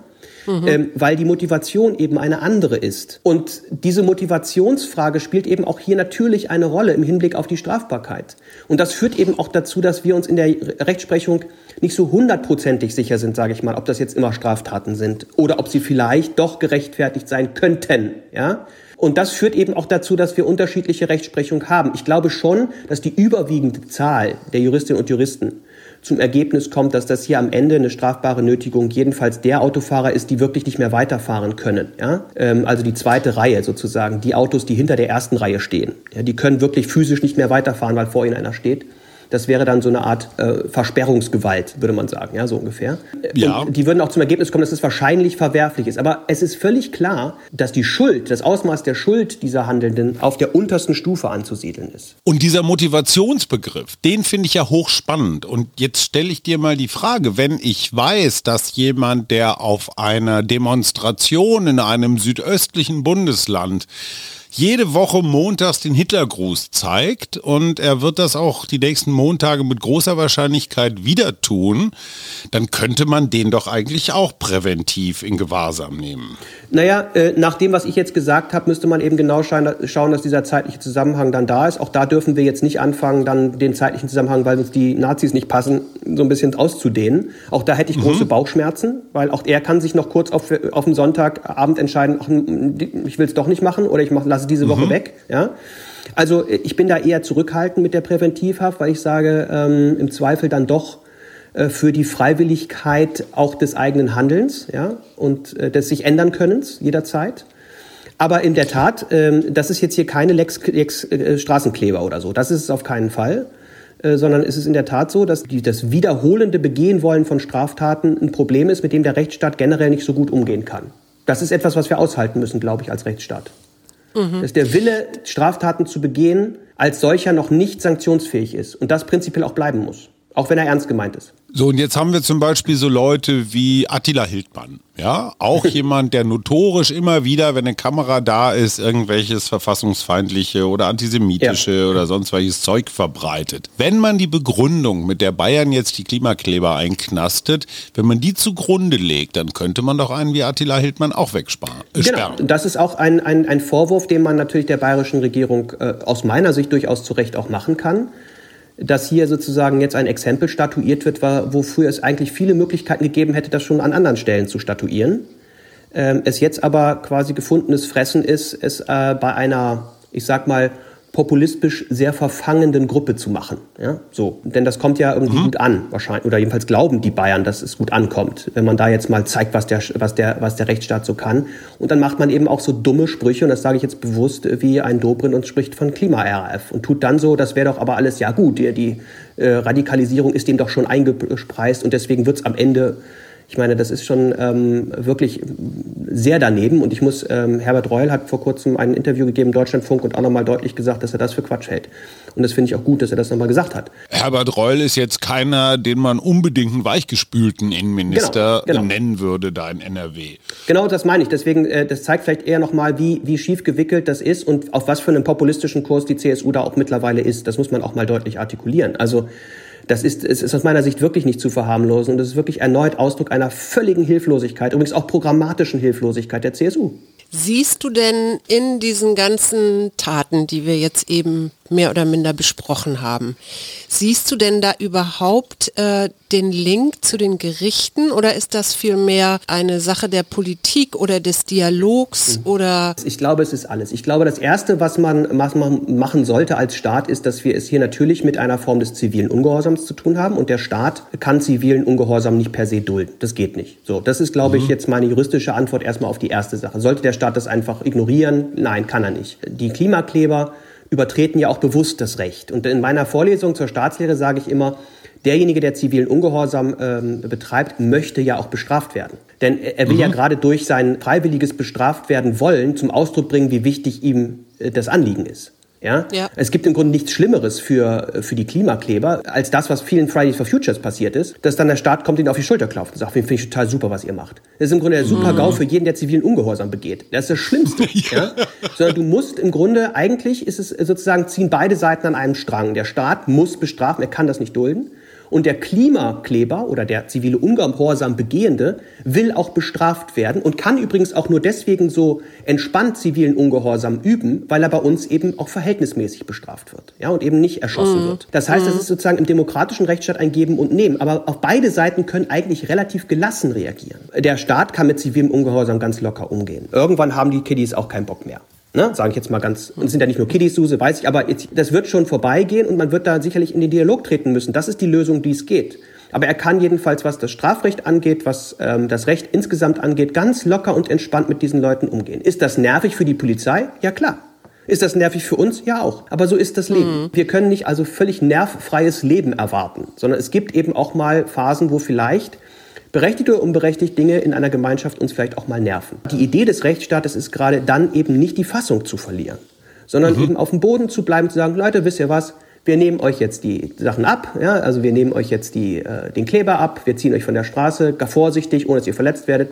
Mhm. ähm, weil die Motivation eben eine andere ist. Und diese Motivationsfrage spielt eben auch hier natürlich eine Rolle im Hinblick auf die Strafbarkeit. Und das führt eben auch dazu, dass wir uns in der Rechtsprechung nicht so hundertprozentig sicher sind, sage ich mal, ob das jetzt immer Straftaten sind oder ob sie vielleicht doch gerechtfertigt sein könnten. Ja? Und das führt eben auch dazu, dass wir unterschiedliche Rechtsprechung haben. Ich glaube schon, dass die überwiegende Zahl der Juristinnen und Juristen zum Ergebnis kommt, dass das hier am Ende eine strafbare Nötigung jedenfalls der Autofahrer ist, die wirklich nicht mehr weiterfahren können. Ja? Ähm, also die zweite Reihe sozusagen, die Autos, die hinter der ersten Reihe stehen. Ja, die können wirklich physisch nicht mehr weiterfahren, weil vor ihnen einer steht. Das wäre dann so eine Art äh, Versperrungsgewalt, würde man sagen, ja, so ungefähr. Ja. Und die würden auch zum Ergebnis kommen, dass es wahrscheinlich verwerflich ist. Aber es ist völlig klar, dass die Schuld, das Ausmaß der Schuld dieser Handelnden auf der untersten Stufe anzusiedeln ist. Und dieser Motivationsbegriff, den finde ich ja hochspannend. Und jetzt stelle ich dir mal die Frage, wenn ich weiß, dass jemand, der auf einer Demonstration in einem südöstlichen Bundesland jede Woche montags den Hitlergruß zeigt und er wird das auch die nächsten Montage mit großer Wahrscheinlichkeit wieder tun, dann könnte man den doch eigentlich auch präventiv in Gewahrsam nehmen. Naja, äh, nach dem, was ich jetzt gesagt habe, müsste man eben genau schauen, dass dieser zeitliche Zusammenhang dann da ist. Auch da dürfen wir jetzt nicht anfangen, dann den zeitlichen Zusammenhang, weil uns die Nazis nicht passen, so ein bisschen auszudehnen. Auch da hätte ich große mhm. Bauchschmerzen, weil auch er kann sich noch kurz auf, auf den Sonntagabend entscheiden, ach, ich will es doch nicht machen oder ich mach, lasse diese Woche mhm. weg. Ja? Also ich bin da eher zurückhaltend mit der Präventivhaft, weil ich sage, ähm, im Zweifel dann doch äh, für die Freiwilligkeit auch des eigenen Handelns ja, und äh, des sich ändern Könnens jederzeit. Aber in der Tat, ähm, das ist jetzt hier keine Lex, Lex äh, Straßenkleber oder so. Das ist es auf keinen Fall. Äh, sondern es ist in der Tat so, dass die, das wiederholende Begehen wollen von Straftaten ein Problem ist, mit dem der Rechtsstaat generell nicht so gut umgehen kann. Das ist etwas, was wir aushalten müssen, glaube ich, als Rechtsstaat. Mhm. Dass der Wille, Straftaten zu begehen, als solcher noch nicht sanktionsfähig ist und das prinzipiell auch bleiben muss, auch wenn er ernst gemeint ist. So, und jetzt haben wir zum Beispiel so Leute wie Attila Hildmann. Ja, auch jemand, der notorisch immer wieder, wenn eine Kamera da ist, irgendwelches verfassungsfeindliche oder antisemitische ja. oder sonst welches Zeug verbreitet. Wenn man die Begründung, mit der Bayern jetzt die Klimakleber einknastet, wenn man die zugrunde legt, dann könnte man doch einen wie Attila Hildmann auch wegsparen. Äh, genau, das ist auch ein, ein, ein Vorwurf, den man natürlich der bayerischen Regierung äh, aus meiner Sicht durchaus zu Recht auch machen kann dass hier sozusagen jetzt ein Exempel statuiert wird, wofür es eigentlich viele Möglichkeiten gegeben hätte, das schon an anderen Stellen zu statuieren. Ähm, es jetzt aber quasi gefundenes Fressen ist, es äh, bei einer, ich sag mal, populistisch sehr verfangenden Gruppe zu machen. Ja, so. Denn das kommt ja irgendwie mhm. gut an, wahrscheinlich. Oder jedenfalls glauben die Bayern, dass es gut ankommt, wenn man da jetzt mal zeigt, was der, was der, was der Rechtsstaat so kann. Und dann macht man eben auch so dumme Sprüche, und das sage ich jetzt bewusst, wie ein Dobrin und spricht von Klima-RAF und tut dann so, das wäre doch aber alles ja gut. Die, die äh, Radikalisierung ist dem doch schon eingespreist und deswegen wird es am Ende ich meine, das ist schon ähm, wirklich sehr daneben. Und ich muss, ähm, Herbert Reul hat vor kurzem ein Interview gegeben, Deutschlandfunk, und auch nochmal deutlich gesagt, dass er das für Quatsch hält. Und das finde ich auch gut, dass er das nochmal gesagt hat. Herbert Reul ist jetzt keiner, den man unbedingt einen weichgespülten Innenminister genau, genau. nennen würde, da in NRW. Genau, das meine ich. Deswegen, äh, das zeigt vielleicht eher nochmal, wie, wie schief gewickelt das ist und auf was für einem populistischen Kurs die CSU da auch mittlerweile ist. Das muss man auch mal deutlich artikulieren. Also Das ist, es ist aus meiner Sicht wirklich nicht zu verharmlosen und das ist wirklich erneut Ausdruck einer völligen Hilflosigkeit, übrigens auch programmatischen Hilflosigkeit der CSU. Siehst du denn in diesen ganzen Taten, die wir jetzt eben mehr oder minder besprochen haben, siehst du denn da überhaupt äh, den Link zu den Gerichten oder ist das vielmehr eine Sache der Politik oder des Dialogs mhm. oder? Ich glaube, es ist alles. Ich glaube, das Erste, was man, was man machen sollte als Staat, ist, dass wir es hier natürlich mit einer Form des zivilen Ungehorsams zu tun haben und der Staat kann zivilen Ungehorsam nicht per se dulden. Das geht nicht. So, das ist, glaube mhm. ich, jetzt meine juristische Antwort erstmal auf die erste Sache. Sollte der Staat das einfach ignorieren? Nein, kann er nicht. Die Klimakleber übertreten ja auch bewusst das Recht. Und in meiner Vorlesung zur Staatslehre sage ich immer, derjenige, der zivilen Ungehorsam ähm, betreibt, möchte ja auch bestraft werden. Denn er will mhm. ja gerade durch sein freiwilliges bestraft werden wollen zum Ausdruck bringen, wie wichtig ihm äh, das Anliegen ist. Ja? ja? Es gibt im Grunde nichts Schlimmeres für, für die Klimakleber, als das, was vielen Fridays for Futures passiert ist, dass dann der Staat kommt, ihnen auf die Schulter klopft und sagt, finde ich total super, was ihr macht. Das ist im Grunde der super GAU für jeden, der zivilen Ungehorsam begeht. Das ist das Schlimmste. ja. ja? Sondern du musst im Grunde, eigentlich ist es sozusagen, ziehen beide Seiten an einem Strang. Der Staat muss bestrafen, er kann das nicht dulden. Und der Klimakleber oder der zivile Ungehorsam Begehende will auch bestraft werden und kann übrigens auch nur deswegen so entspannt zivilen Ungehorsam üben, weil er bei uns eben auch verhältnismäßig bestraft wird ja, und eben nicht erschossen mhm. wird. Das heißt, das mhm. ist sozusagen im demokratischen Rechtsstaat ein Geben und Nehmen. Aber auf beide Seiten können eigentlich relativ gelassen reagieren. Der Staat kann mit zivilem Ungehorsam ganz locker umgehen. Irgendwann haben die Kiddies auch keinen Bock mehr. Ne, sage ich jetzt mal ganz, und es sind ja nicht nur Kiddies, Suse, weiß ich, aber jetzt, das wird schon vorbeigehen und man wird da sicherlich in den Dialog treten müssen. Das ist die Lösung, die es geht. Aber er kann jedenfalls, was das Strafrecht angeht, was ähm, das Recht insgesamt angeht, ganz locker und entspannt mit diesen Leuten umgehen. Ist das nervig für die Polizei? Ja klar. Ist das nervig für uns? Ja auch. Aber so ist das Leben. Mhm. Wir können nicht also völlig nervfreies Leben erwarten, sondern es gibt eben auch mal Phasen, wo vielleicht berechtigte oder unberechtigte Dinge in einer Gemeinschaft uns vielleicht auch mal nerven. Die Idee des Rechtsstaates ist gerade dann eben nicht die Fassung zu verlieren, sondern mhm. eben auf dem Boden zu bleiben, zu sagen, Leute, wisst ihr was, wir nehmen euch jetzt die Sachen ab, ja, also wir nehmen euch jetzt die, äh, den Kleber ab, wir ziehen euch von der Straße, gar vorsichtig, ohne dass ihr verletzt werdet.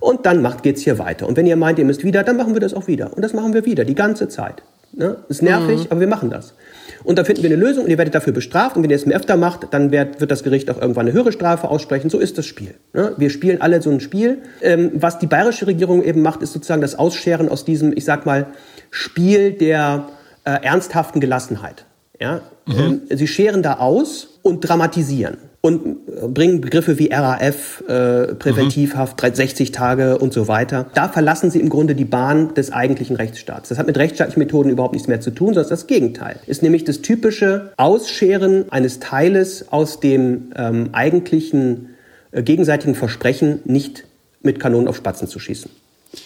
Und dann macht, geht's hier weiter. Und wenn ihr meint, ihr müsst wieder, dann machen wir das auch wieder. Und das machen wir wieder, die ganze Zeit. Ne? Ist nervig, mhm. aber wir machen das. Und dann finden wir eine Lösung und ihr werdet dafür bestraft. Und wenn ihr es mehr öfter macht, dann wird, wird das Gericht auch irgendwann eine höhere Strafe aussprechen. So ist das Spiel. Ne? Wir spielen alle so ein Spiel. Ähm, was die bayerische Regierung eben macht, ist sozusagen das Ausscheren aus diesem, ich sag mal, Spiel der äh, ernsthaften Gelassenheit. Ja? Mhm. Ähm, sie scheren da aus und dramatisieren und bringen Begriffe wie RAF, äh, Präventivhaft, mhm. 60 Tage und so weiter. Da verlassen sie im Grunde die Bahn des eigentlichen Rechtsstaats. Das hat mit rechtsstaatlichen Methoden überhaupt nichts mehr zu tun, sondern das Gegenteil. Ist nämlich das typische Ausscheren eines Teiles aus dem ähm, eigentlichen äh, gegenseitigen Versprechen, nicht mit Kanonen auf Spatzen zu schießen.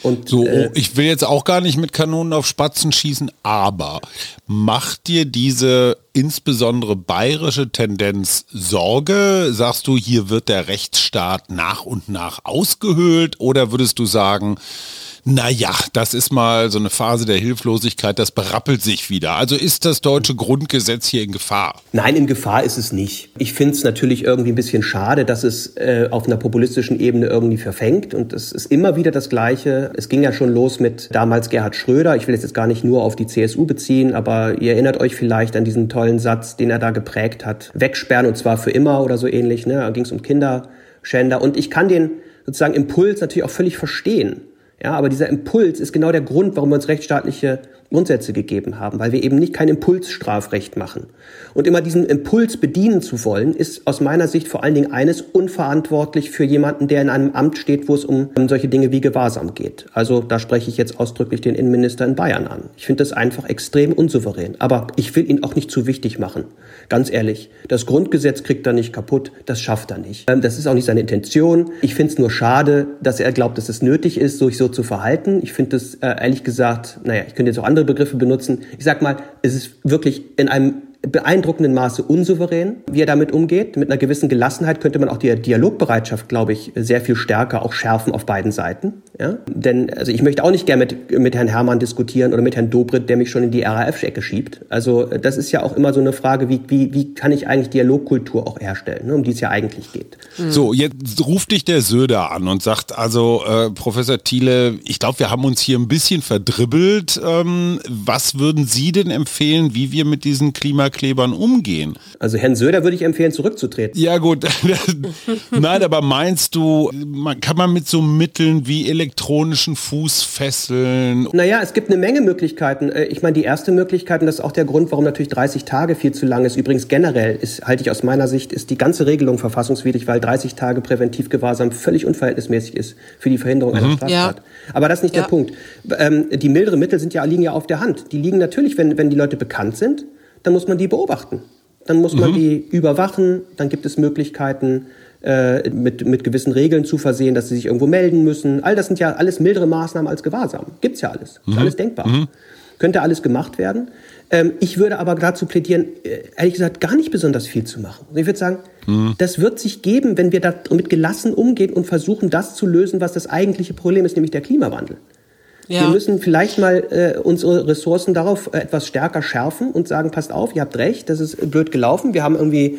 Und, so, äh, ich will jetzt auch gar nicht mit Kanonen auf Spatzen schießen, aber macht dir diese insbesondere bayerische Tendenz Sorge? Sagst du, hier wird der Rechtsstaat nach und nach ausgehöhlt oder würdest du sagen, naja, das ist mal so eine Phase der Hilflosigkeit, das berappelt sich wieder. Also ist das deutsche Grundgesetz hier in Gefahr? Nein, in Gefahr ist es nicht. Ich finde es natürlich irgendwie ein bisschen schade, dass es äh, auf einer populistischen Ebene irgendwie verfängt. Und es ist immer wieder das Gleiche. Es ging ja schon los mit damals Gerhard Schröder. Ich will jetzt gar nicht nur auf die CSU beziehen, aber ihr erinnert euch vielleicht an diesen tollen Satz, den er da geprägt hat. Wegsperren und zwar für immer oder so ähnlich. Ne? Da ging es um Kinderschänder. Und ich kann den sozusagen Impuls natürlich auch völlig verstehen. Ja, aber dieser Impuls ist genau der Grund, warum wir uns rechtsstaatliche Grundsätze gegeben haben, weil wir eben nicht kein Impulsstrafrecht machen. Und immer diesen Impuls bedienen zu wollen, ist aus meiner Sicht vor allen Dingen eines unverantwortlich für jemanden, der in einem Amt steht, wo es um solche Dinge wie Gewahrsam geht. Also da spreche ich jetzt ausdrücklich den Innenminister in Bayern an. Ich finde das einfach extrem unsouverän. Aber ich will ihn auch nicht zu wichtig machen. Ganz ehrlich, das Grundgesetz kriegt er nicht kaputt, das schafft er nicht. Ähm, das ist auch nicht seine Intention. Ich finde es nur schade, dass er glaubt, dass es nötig ist, sich so zu verhalten. Ich finde es äh, ehrlich gesagt, naja, ich könnte jetzt auch andere Begriffe benutzen. Ich sag mal, es ist wirklich in einem beeindruckenden Maße unsouverän, wie er damit umgeht. Mit einer gewissen Gelassenheit könnte man auch die Dialogbereitschaft, glaube ich, sehr viel stärker auch schärfen auf beiden Seiten. Ja? Denn also ich möchte auch nicht gerne mit, mit Herrn Hermann diskutieren oder mit Herrn Dobrit, der mich schon in die RAF-Ecke schiebt. Also das ist ja auch immer so eine Frage, wie, wie, wie kann ich eigentlich Dialogkultur auch herstellen, ne, um die es ja eigentlich geht. So, jetzt ruft dich der Söder an und sagt, also äh, Professor Thiele, ich glaube, wir haben uns hier ein bisschen verdribbelt. Ähm, was würden Sie denn empfehlen, wie wir mit diesen Klima Klimaklebern umgehen? Also Herrn Söder würde ich empfehlen, zurückzutreten. Ja gut, nein, aber meinst du, kann man mit so Mitteln wie elektronischen Fußfesseln? Naja, es gibt eine Menge Möglichkeiten. Äh, ich meine, die erste Möglichkeit, und das ist auch der Grund, warum natürlich 30 Tage viel zu lang ist, übrigens generell, ist, halte ich aus meiner Sicht, ist die ganze Regelung verfassungswidrig, weil 30 Tage Präventivgewahrsam völlig unverhältnismäßig ist für die Verhinderung einer mhm. Straftat. Ja. Aber das ist nicht ja. der Punkt. Ähm, die milderen Mittel sind ja, liegen ja auf der Hand. Die liegen natürlich, wenn, wenn die Leute bekannt sind, dann muss man die beobachten. Dann muss man mhm. die überwachen, dann gibt es Möglichkeiten, äh, mit, mit gewissen Regeln zu versehen, dass sie sich irgendwo melden müssen. All das sind ja alles mildere Maßnahmen als Gewahrsam. Gibt's ja alles. Ist mhm. alles denkbar. Mhm. Könnte alles gemacht werden. Ähm, ich würde aber dazu plädieren, äh, ehrlich gesagt, gar nicht besonders viel zu machen. Ich würde sagen, mhm. das wird sich geben, wenn wir damit gelassen umgehen und versuchen, das zu lösen, was das eigentliche Problem ist, nämlich der Klimawandel. Ja. Wir müssen vielleicht mal äh, unsere Ressourcen darauf äh, etwas stärker schärfen und sagen, passt auf, ihr habt recht, das ist blöd gelaufen. Wir haben irgendwie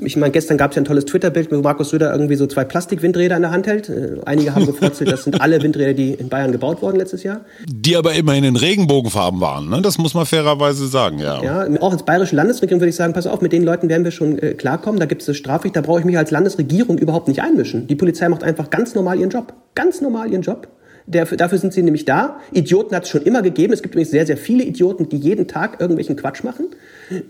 ich meine, gestern gab es ja ein tolles Twitter-Bild, wo Markus Söder irgendwie so zwei Plastik-Windräder in der Hand hält. Äh, einige haben gefrotzelt, das sind alle Windräder, die in Bayern gebaut wurden letztes Jahr. Die aber immerhin in Regenbogenfarben waren, ne? das muss man fairerweise sagen, ja. Ja, auch als bayerische Landesregierung würde ich sagen, pass auf, mit den Leuten werden wir schon äh, klarkommen, da gibt es das Strafrecht, da brauche ich mich als Landesregierung überhaupt nicht einmischen. Die Polizei macht einfach ganz normal ihren Job. Ganz normal ihren Job. Dafür sind sie nämlich da. Idioten hat es schon immer gegeben. Es gibt übrigens sehr, sehr viele Idioten, die jeden Tag irgendwelchen Quatsch machen.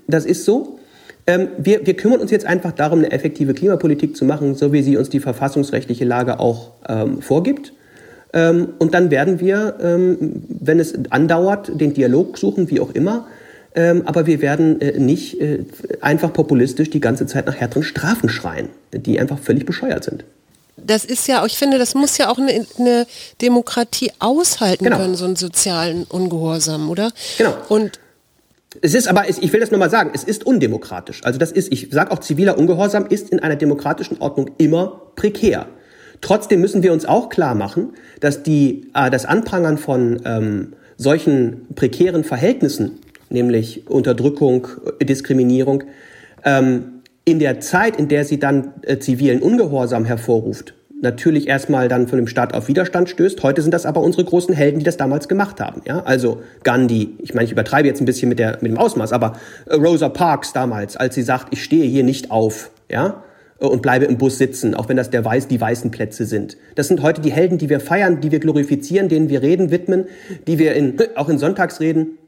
Das ist so. Ähm, wir, wir, kümmern uns jetzt einfach darum, eine effektive Klimapolitik zu machen, so wie sie uns die verfassungsrechtliche Lage auch ähm, vorgibt. Ähm, und dann werden wir, ähm, wenn es andauert, den Dialog suchen, wie auch immer. Ähm, aber wir werden äh, nicht äh, einfach populistisch die ganze Zeit nach härteren Strafen schreien, die einfach völlig bescheuert sind das ist ja, ich finde, das muss ja auch eine, eine Demokratie aushalten genau. können, so einen sozialen Ungehorsam, oder? Genau. Und es ist aber, ich will das nochmal sagen, es ist undemokratisch. Also das ist, ich sage auch, ziviler Ungehorsam ist in einer demokratischen Ordnung immer prekär. Trotzdem müssen wir uns auch klar machen, dass die, äh, das Anprangern von ähm, solchen prekären Verhältnissen, nämlich Unterdrückung, Diskriminierung, ähm, in der Zeit, in der sie dann äh, zivilen Ungehorsam hervorruft, natürlich erstmal dann von dem Staat auf Widerstand stößt. Heute sind das aber unsere großen Helden, die das damals gemacht haben. Ja? Also Gandhi, ich meine, ich übertreibe jetzt ein bisschen mit, der, mit dem Ausmaß, aber äh, Rosa Parks damals, als sie sagt, ich stehe hier nicht auf, ja, äh, und bleibe im Bus sitzen, auch wenn das der Weiß, die weißen Plätze sind. Das sind heute die Helden, die wir feiern, die wir glorifizieren, denen wir Reden widmen, die wir in, auch in Sonntagsreden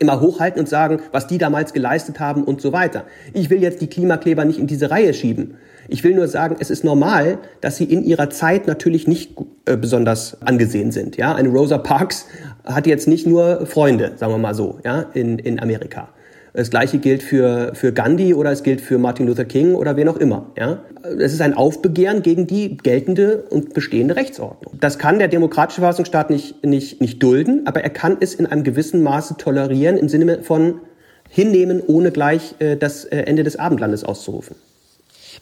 immer hochhalten und sagen, was die damals geleistet haben und so weiter. Ich will jetzt die Klimakleber nicht in diese Reihe schieben. Ich will nur sagen, es ist normal, dass sie in ihrer Zeit natürlich nicht äh, besonders angesehen sind. Ja, eine Rosa Parks hat jetzt nicht nur Freunde, sagen wir mal so, ja, in, in Amerika. Das gleiche gilt für, für Gandhi oder es gilt für Martin Luther King oder wen auch immer. Ja? Es ist ein Aufbegehren gegen die geltende und bestehende Rechtsordnung. Das kann der demokratische Verfassungsstaat nicht, nicht, nicht dulden, aber er kann es in einem gewissen Maße tolerieren im Sinne von hinnehmen, ohne gleich äh, das äh, Ende des Abendlandes auszurufen.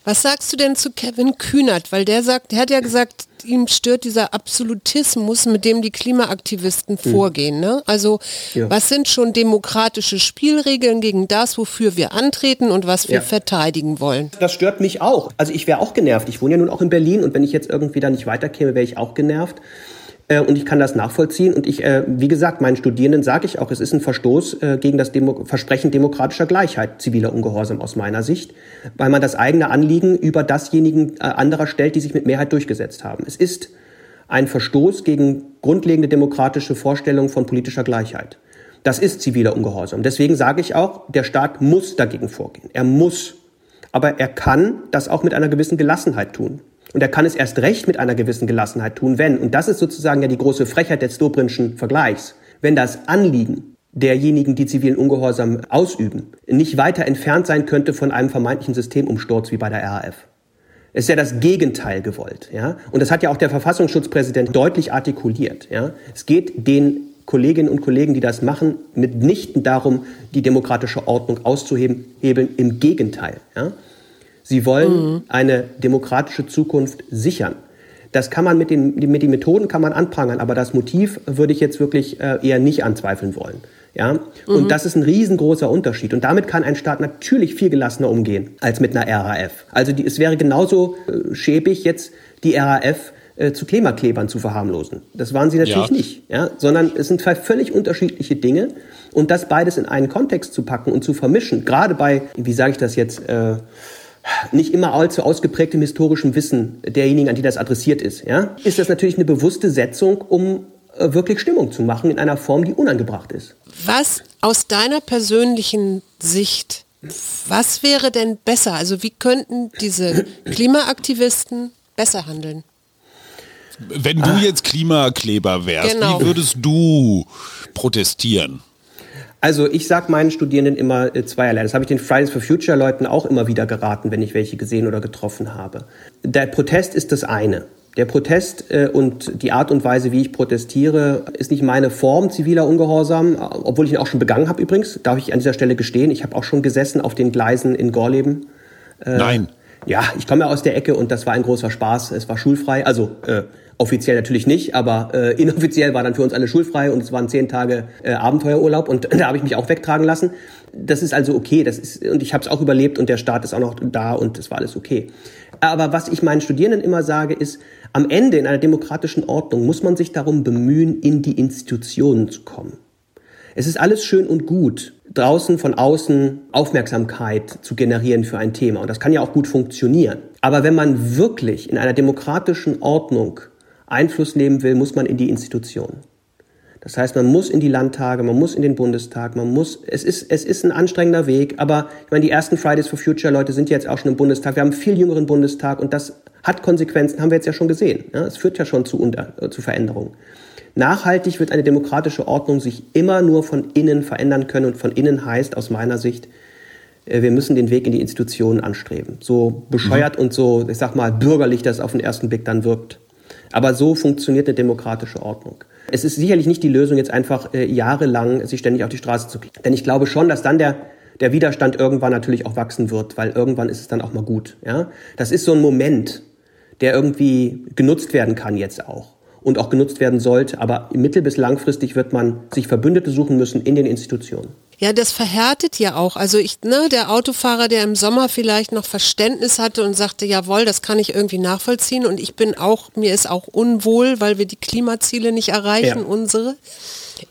Was sagst du denn zu Kevin Kühnert? Weil der sagt, der hat ja gesagt, ihm stört dieser Absolutismus, mit dem die Klimaaktivisten mhm. vorgehen. Ne? Also ja. was sind schon demokratische Spielregeln gegen das, wofür wir antreten und was wir ja. verteidigen wollen? Das stört mich auch. Also ich wäre auch genervt. Ich wohne ja nun auch in Berlin und wenn ich jetzt irgendwie da nicht weiterkäme, wäre ich auch genervt. Äh, und ich kann das nachvollziehen. Und ich, äh, wie gesagt, meinen Studierenden sage ich auch, es ist ein Verstoß äh, gegen das Demo Versprechen demokratischer Gleichheit, ziviler Ungehorsam aus meiner Sicht, weil man das eigene Anliegen über dasjenigen anderer stellt, die sich mit Mehrheit durchgesetzt haben. Es ist ein Verstoß gegen grundlegende demokratische Vorstellungen von politischer Gleichheit. Das ist ziviler Ungehorsam. Deswegen sage ich auch, der Staat muss dagegen vorgehen. Er muss. Aber er kann das auch mit einer gewissen Gelassenheit tun. Und er kann es erst recht mit einer gewissen Gelassenheit tun, wenn, und das ist sozusagen ja die große Frechheit des Dobrinschen Vergleichs, wenn das Anliegen derjenigen, die zivilen Ungehorsam ausüben, nicht weiter entfernt sein könnte von einem vermeintlichen Systemumsturz wie bei der RAF. Es ist ja das Gegenteil gewollt, ja. Und das hat ja auch der Verfassungsschutzpräsident deutlich artikuliert, ja. Es geht den Kolleginnen und Kollegen, die das machen, mitnichten darum, die demokratische Ordnung auszuhebeln. Im Gegenteil, ja. Sie wollen mhm. eine demokratische Zukunft sichern. Das kann man mit den, mit den Methoden kann man anprangern, aber das Motiv würde ich jetzt wirklich äh, eher nicht anzweifeln wollen. Ja? Und mhm. das ist ein riesengroßer Unterschied. Und damit kann ein Staat natürlich viel gelassener umgehen als mit einer RAF. Also die, es wäre genauso äh, schäbig, jetzt die RAF äh, zu Klimaklebern zu verharmlosen. Das waren sie natürlich ja. nicht, ja? sondern es sind zwei völlig unterschiedliche Dinge und das beides in einen Kontext zu packen und zu vermischen, gerade bei, wie sage ich das jetzt, äh, nicht immer allzu ausgeprägtem historischen Wissen derjenigen, an die das adressiert ist, ja, ist das natürlich eine bewusste Setzung, um äh, wirklich Stimmung zu machen in einer Form, die unangebracht ist. Was aus deiner persönlichen Sicht, was wäre denn besser? Also wie könnten diese Klimaaktivisten besser handeln? Wenn du ah. jetzt Klimakleber wärst, genau. wie würdest du protestieren? Also ich sage meinen Studierenden immer äh, zweierlei. Das habe ich den Fridays for Future Leuten auch immer wieder geraten, wenn ich welche gesehen oder getroffen habe. Der Protest ist das eine. Der Protest äh, und die Art und Weise, wie ich protestiere, ist nicht meine Form ziviler Ungehorsam, obwohl ich ihn auch schon begangen habe übrigens, darf ich an dieser Stelle gestehen. Ich habe auch schon gesessen auf den Gleisen in Gorleben. Äh, Nein. Ja, ich komme ja aus der Ecke und das war ein großer Spaß. Es war schulfrei, also äh, Offiziell natürlich nicht, aber äh, inoffiziell war dann für uns alle schulfrei und es waren zehn Tage äh, Abenteuerurlaub und da habe ich mich auch wegtragen lassen. Das ist also okay, das ist und ich habe es auch überlebt und der Staat ist auch noch da und es war alles okay. Aber was ich meinen Studierenden immer sage, ist, am Ende in einer demokratischen Ordnung muss man sich darum bemühen, in die Institutionen zu kommen. Es ist alles schön und gut, draußen von außen Aufmerksamkeit zu generieren für ein Thema. Und das kann ja auch gut funktionieren. Aber wenn man wirklich in einer demokratischen Ordnung Einfluss nehmen will, muss man in die Institutionen. Das heißt, man muss in die Landtage, man muss in den Bundestag, man muss, es ist, es ist ein anstrengender Weg, aber ich meine, die ersten Fridays for Future Leute sind jetzt auch schon im Bundestag. Wir haben einen viel jüngeren Bundestag und das hat Konsequenzen, haben wir jetzt ja schon gesehen. Ja, es führt ja schon zu, äh, zu Veränderungen. Nachhaltig wird eine demokratische Ordnung sich immer nur von innen verändern können und von innen heißt aus meiner Sicht, äh, wir müssen den Weg in die Institutionen anstreben. So bescheuert mhm. und so, ich sag mal, bürgerlich das auf den ersten Blick dann wirkt. Aber so funktioniert eine demokratische Ordnung. Es ist sicherlich nicht die Lösung, jetzt einfach äh, jahrelang sich ständig auf die Straße zu kriegen. Denn ich glaube schon, dass dann der, der Widerstand irgendwann natürlich auch wachsen wird, weil irgendwann ist es dann auch mal gut. Ja? Das ist so ein Moment, der irgendwie genutzt werden kann jetzt auch und auch genutzt werden sollte. Aber mittel- bis langfristig wird man sich Verbündete suchen müssen in den Institutionen. Ja, das verhärtet ja auch. Also ich, ne, der Autofahrer, der im Sommer vielleicht noch Verständnis hatte und sagte, jawohl, das kann ich irgendwie nachvollziehen und ich bin auch, mir ist auch unwohl, weil wir die Klimaziele nicht erreichen, ja. unsere.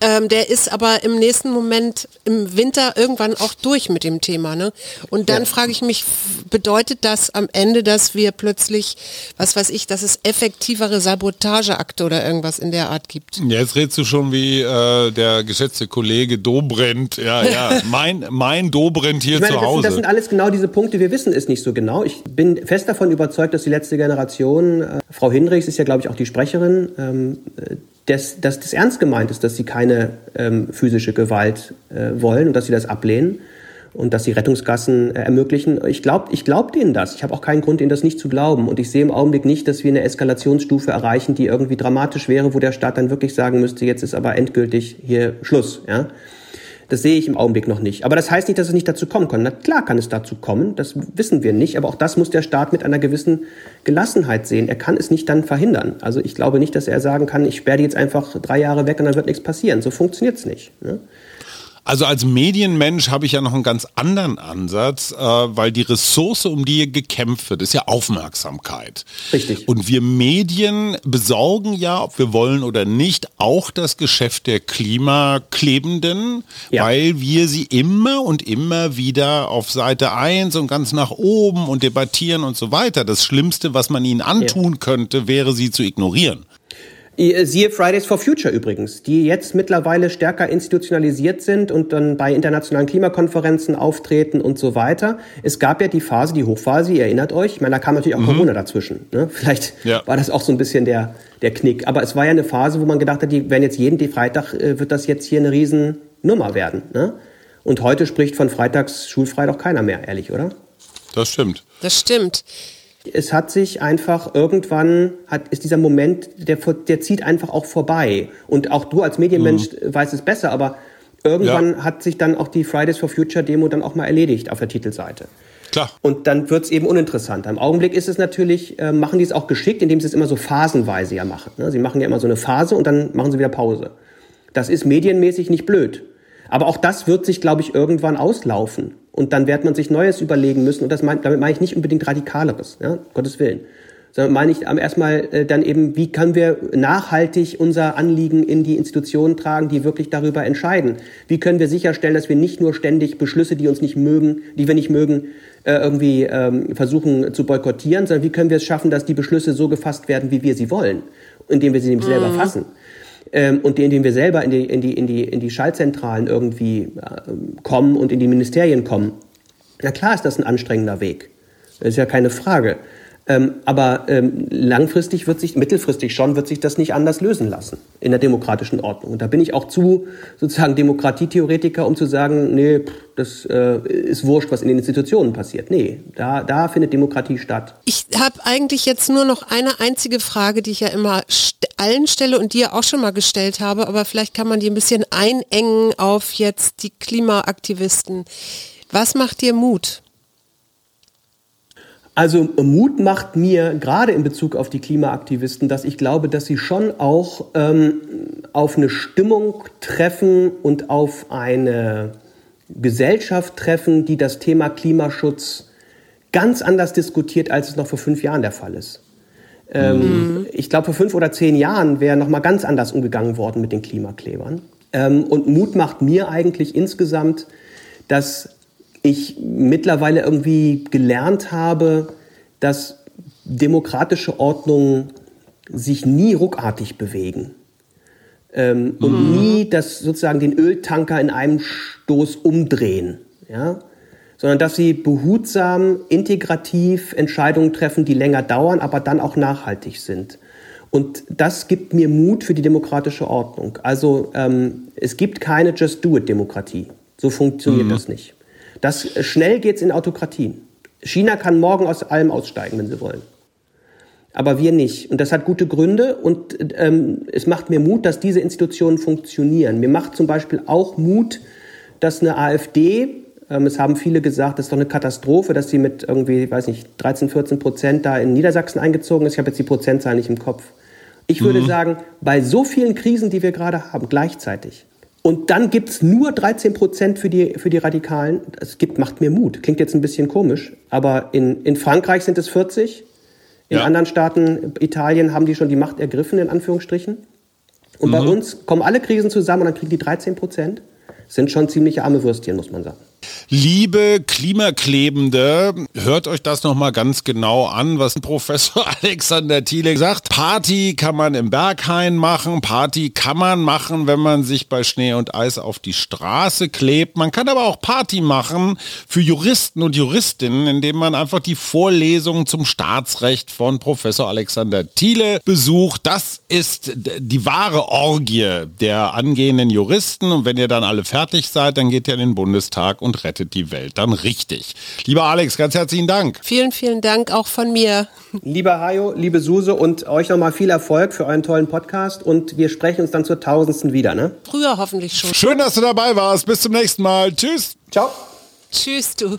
Ähm, der ist aber im nächsten Moment im Winter irgendwann auch durch mit dem Thema. Ne? Und dann ja. frage ich mich, bedeutet das am Ende, dass wir plötzlich, was weiß ich, dass es effektivere Sabotageakte oder irgendwas in der Art gibt? Ja, jetzt redest du schon wie äh, der geschätzte Kollege Dobrindt. Ja, ja, mein, mein Dobrindt hier meine, zu Hause. Das sind, das sind alles genau diese Punkte. Wir wissen es nicht so genau. Ich bin fest davon überzeugt, dass die letzte Generation, äh, Frau Hinrichs ist ja, glaube ich, auch die Sprecherin, ähm, dass, dass das ernst gemeint ist, dass sie keine ähm, physische Gewalt äh, wollen und dass sie das ablehnen und dass sie Rettungsgassen äh, ermöglichen. Ich glaube ich glaub denen das. Ich habe auch keinen Grund, ihnen das nicht zu glauben. Und ich sehe im Augenblick nicht, dass wir eine Eskalationsstufe erreichen, die irgendwie dramatisch wäre, wo der Staat dann wirklich sagen müsste, jetzt ist aber endgültig hier Schluss. Ja? Das sehe ich im Augenblick noch nicht. Aber das heißt nicht, dass es nicht dazu kommen kann. Na klar kann es dazu kommen, das wissen wir nicht. Aber auch das muss der Staat mit einer gewissen Gelassenheit sehen. Er kann es nicht dann verhindern. Also ich glaube nicht, dass er sagen kann, ich sperre die jetzt einfach drei Jahre weg und dann wird nichts passieren. So funktioniert es nicht. Ne? Also als Medienmensch habe ich ja noch einen ganz anderen Ansatz, äh, weil die Ressource, um die hier gekämpft wird, ist ja Aufmerksamkeit. Richtig. Und wir Medien besorgen ja, ob wir wollen oder nicht, auch das Geschäft der Klimaklebenden, ja. weil wir sie immer und immer wieder auf Seite 1 und ganz nach oben und debattieren und so weiter. Das Schlimmste, was man ihnen antun ja. könnte, wäre sie zu ignorieren. Äh, siehe Fridays for Future übrigens, die jetzt mittlerweile stärker institutionalisiert sind und dann bei internationalen Klimakonferenzen auftreten und so weiter. Es gab ja die Phase, die Hochphase, ihr erinnert euch, ich meine, da kam natürlich auch mhm. Corona dazwischen. Ne? Vielleicht ja. war das auch so ein bisschen der, der Knick. Aber es war ja eine Phase, wo man gedacht hat, die werden jetzt jeden Freitag, äh, wird das jetzt hier eine Riesennummer werden. Ne? Und heute spricht von Freitags schulfrei doch keiner mehr, ehrlich, oder? Das stimmt. Das stimmt. Es hat sich einfach irgendwann, hat, ist dieser Moment, der, der zieht einfach auch vorbei. Und auch du als Medienmensch mhm. weißt es besser, aber irgendwann ja. hat sich dann auch die Fridays for Future Demo dann auch mal erledigt auf der Titelseite. Klar. Und dann wird es eben uninteressanter. Im Augenblick ist es natürlich, äh, machen die es auch geschickt, indem sie es immer so phasenweise ja machen. Ne? Sie machen ja immer so eine Phase und dann machen sie wieder Pause. Das ist medienmäßig nicht blöd. Aber auch das wird sich, glaube ich, irgendwann auslaufen. Und dann wird man sich Neues überlegen müssen. Und das mein, damit meine ich nicht unbedingt Radikaleres, ja, Gottes Willen. sondern meine ich erstmal äh, dann eben, wie können wir nachhaltig unser Anliegen in die Institutionen tragen, die wirklich darüber entscheiden? Wie können wir sicherstellen, dass wir nicht nur ständig Beschlüsse, die uns nicht mögen, die wir nicht mögen, äh, irgendwie ähm, versuchen zu boykottieren, sondern wie können wir es schaffen, dass die Beschlüsse so gefasst werden, wie wir sie wollen, indem wir sie nämlich mhm. selber fassen ähm, und indem wir selber in die, in die, in die, in die Schaltzentralen irgendwie äh, kommen und in die Ministerien kommen. Na klar ist das ein anstrengender Weg. Das ist ja keine Frage. Ähm, aber ähm, langfristig wird sich, mittelfristig schon, wird sich das nicht anders lösen lassen in der demokratischen Ordnung. Und da bin ich auch zu sozusagen Demokratietheoretiker, um zu sagen, nee, pff, das äh, ist wurscht, was in den Institutionen passiert. Nee, da, da findet Demokratie statt. Ich habe eigentlich jetzt nur noch eine einzige Frage, die ich ja immer st allen stelle und dir auch schon mal gestellt habe, aber vielleicht kann man die ein bisschen einengen auf jetzt die Klimaaktivisten. Was macht dir Mut? Also Mut macht mir gerade in Bezug auf die Klimaaktivisten, dass ich glaube, dass sie schon auch ähm, auf eine Stimmung treffen und auf eine Gesellschaft treffen, die das Thema Klimaschutz ganz anders diskutiert, als es noch vor fünf Jahren der Fall ist. Ähm, mhm. Ich glaube, vor fünf oder zehn Jahren wäre noch mal ganz anders umgegangen worden mit den Klimaklebern. Ähm, und Mut macht mir eigentlich insgesamt, dass ich mittlerweile irgendwie gelernt habe, dass demokratische Ordnungen sich nie ruckartig bewegen. Ähm, und mhm. nie das sozusagen den Öltanker in einem Stoß umdrehen. Ja? sondern dass sie behutsam, integrativ Entscheidungen treffen, die länger dauern, aber dann auch nachhaltig sind. Und das gibt mir Mut für die demokratische Ordnung. Also ähm, es gibt keine Just-Do-It-Demokratie. So funktioniert mhm. das nicht. Das, schnell geht es in Autokratien. China kann morgen aus allem aussteigen, wenn sie wollen. Aber wir nicht. Und das hat gute Gründe und ähm, es macht mir Mut, dass diese Institutionen funktionieren. Mir macht zum Beispiel auch Mut, dass eine AfD, ähm, es haben viele gesagt, das ist doch eine Katastrophe, dass sie mit irgendwie, weiß nicht, 13, 14 Prozent da in Niedersachsen eingezogen ist. Ich habe jetzt die Prozentzahl nicht im Kopf. Ich würde mhm. sagen, bei so vielen Krisen, die wir gerade haben, gleichzeitig, und dann gibt es nur 13 Prozent für die, für die Radikalen. Es gibt, macht mir Mut. Klingt jetzt ein bisschen komisch, aber in, in Frankreich sind es 40. In ja. anderen Staaten, Italien, haben die schon die Macht ergriffen, in Anführungsstrichen. Und mhm. bei uns kommen alle Krisen zusammen und dann kriegen die 13 Prozent. Sind schon ziemlich arme Würstchen, muss man sagen. Liebe Klimaklebende, hört euch das nochmal ganz genau an, was Professor Alexander Thiele sagt. Party kann man im Berghain machen, Party kann man machen, wenn man sich bei Schnee und Eis auf die Straße klebt. Man kann aber auch Party machen für Juristen und Juristinnen, indem man einfach die Vorlesungen zum Staatsrecht von Professor Alexander Thiele besucht. Das ist die wahre Orgie der angehenden Juristen. Und wenn ihr dann alle fertig seid, dann geht ihr in den Bundestag und rettet rettet die Welt dann richtig. Lieber Alex, ganz herzlichen Dank. Vielen, vielen Dank auch von mir. Lieber Hajo, liebe Suse und euch nochmal viel Erfolg für euren tollen Podcast und wir sprechen uns dann zur tausendsten wieder, ne? Früher hoffentlich schon. Schön, dass du dabei warst. Bis zum nächsten Mal. Tschüss. Ciao. Tschüss, du.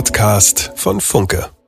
Podcast von Funke.